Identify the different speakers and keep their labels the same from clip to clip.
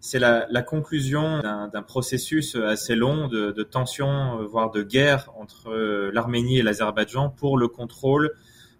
Speaker 1: c'est la, la, conclusion d'un processus assez long de, de tensions, voire de guerre entre l'Arménie et l'Azerbaïdjan pour le contrôle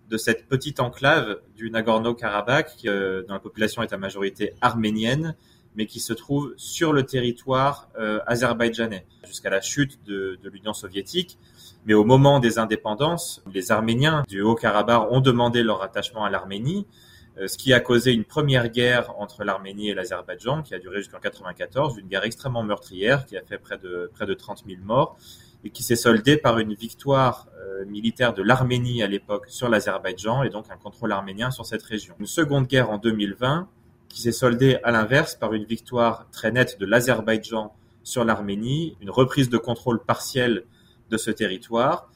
Speaker 1: de cette petite enclave du Nagorno-Karabakh, euh, dont la population est à majorité arménienne, mais qui se trouve sur le territoire euh, azerbaïdjanais, jusqu'à la chute de, de l'Union soviétique. Mais au moment des indépendances, les Arméniens du Haut-Karabakh ont demandé leur attachement à l'Arménie, euh, ce qui a causé une première guerre entre l'Arménie et l'Azerbaïdjan, qui a duré jusqu'en 94, une guerre extrêmement meurtrière, qui a fait près de, près de 30 000 morts, et qui s'est soldée par une victoire euh, militaire de l'Arménie à l'époque sur l'Azerbaïdjan, et donc un contrôle arménien sur cette région. Une seconde guerre en 2020, qui s'est soldée à l'inverse par une victoire très nette de l'Azerbaïdjan sur l'Arménie, une reprise de contrôle partiel de ce territoire.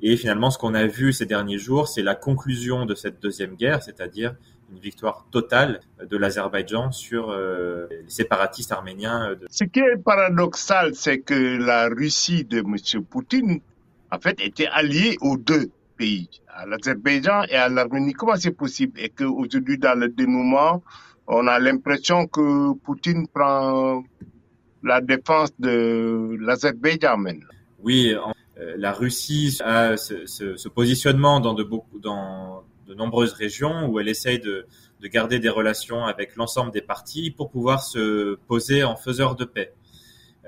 Speaker 1: Et finalement, ce qu'on a vu ces derniers jours, c'est la conclusion de cette deuxième guerre, c'est-à-dire une victoire totale de l'Azerbaïdjan sur euh, les séparatistes arméniens. De...
Speaker 2: Ce qui est paradoxal, c'est que la Russie de M. Poutine, en fait, était alliée aux deux pays, à l'Azerbaïdjan et à l'Arménie. Comment c'est possible? Et qu'aujourd'hui, dans le dénouement, on a l'impression que Poutine prend la défense de l'Azerbaïdjan maintenant.
Speaker 1: Oui, euh, la Russie a ce, ce, ce, positionnement dans de, beaucoup, dans de nombreuses régions où elle essaye de, de garder des relations avec l'ensemble des partis pour pouvoir se poser en faiseur de paix.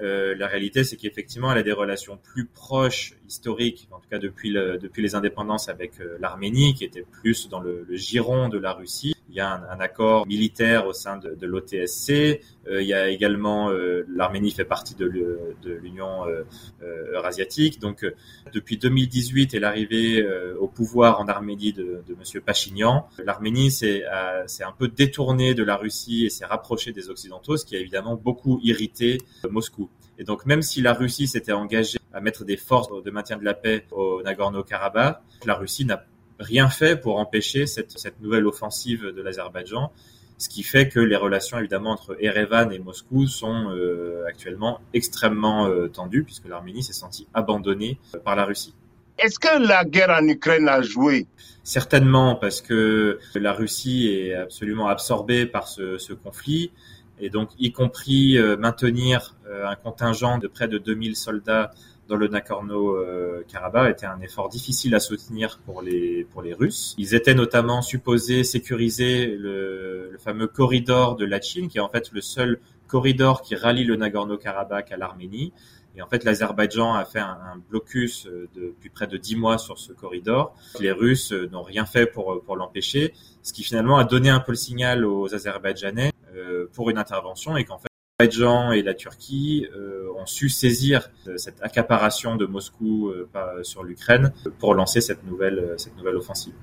Speaker 1: Euh, la réalité, c'est qu'effectivement, elle a des relations plus proches, historiques, en tout cas depuis, le, depuis les indépendances avec euh, l'Arménie, qui était plus dans le, giron de la Russie. Y a un, accord militaire au sein de, l'OTSC. Euh, il y a également euh, l'Arménie fait partie de l'Union euh, eurasiatique. Donc, depuis 2018 et l'arrivée au pouvoir en Arménie de, de Monsieur Pachinian, l'Arménie s'est un peu détournée de la Russie et s'est rapprochée des Occidentaux, ce qui a évidemment beaucoup irrité Moscou. Et donc, même si la Russie s'était engagée à mettre des forces de maintien de la paix au Nagorno-Karabakh, la Russie n'a rien fait pour empêcher cette, cette nouvelle offensive de l'Azerbaïdjan, ce qui fait que les relations évidemment entre Erevan et Moscou sont euh, actuellement extrêmement euh, tendues puisque l'Arménie s'est sentie abandonnée euh, par la Russie.
Speaker 2: Est-ce que la guerre en Ukraine a joué?
Speaker 1: Certainement, parce que la Russie est absolument absorbée par ce, ce conflit, et donc y compris euh, maintenir euh, un contingent de près de 2000 soldats dans le Nagorno-Karabakh était un effort difficile à soutenir pour les pour les Russes. Ils étaient notamment supposés sécuriser le, le fameux corridor de Lachin, qui est en fait le seul corridor qui rallie le Nagorno-Karabakh à l'Arménie. Et en fait, l'Azerbaïdjan a fait un, un, blocus depuis près de dix mois sur ce corridor. Les Russes n'ont rien fait pour, pour l'empêcher, ce qui finalement a donné un peu le signal aux Azerbaïdjanais euh, pour une intervention et qu'en fait, l'Azerbaïdjan et la Turquie euh, ont su saisir cette accaparation de Moscou euh, sur l'Ukraine pour lancer cette nouvelle, cette nouvelle offensive.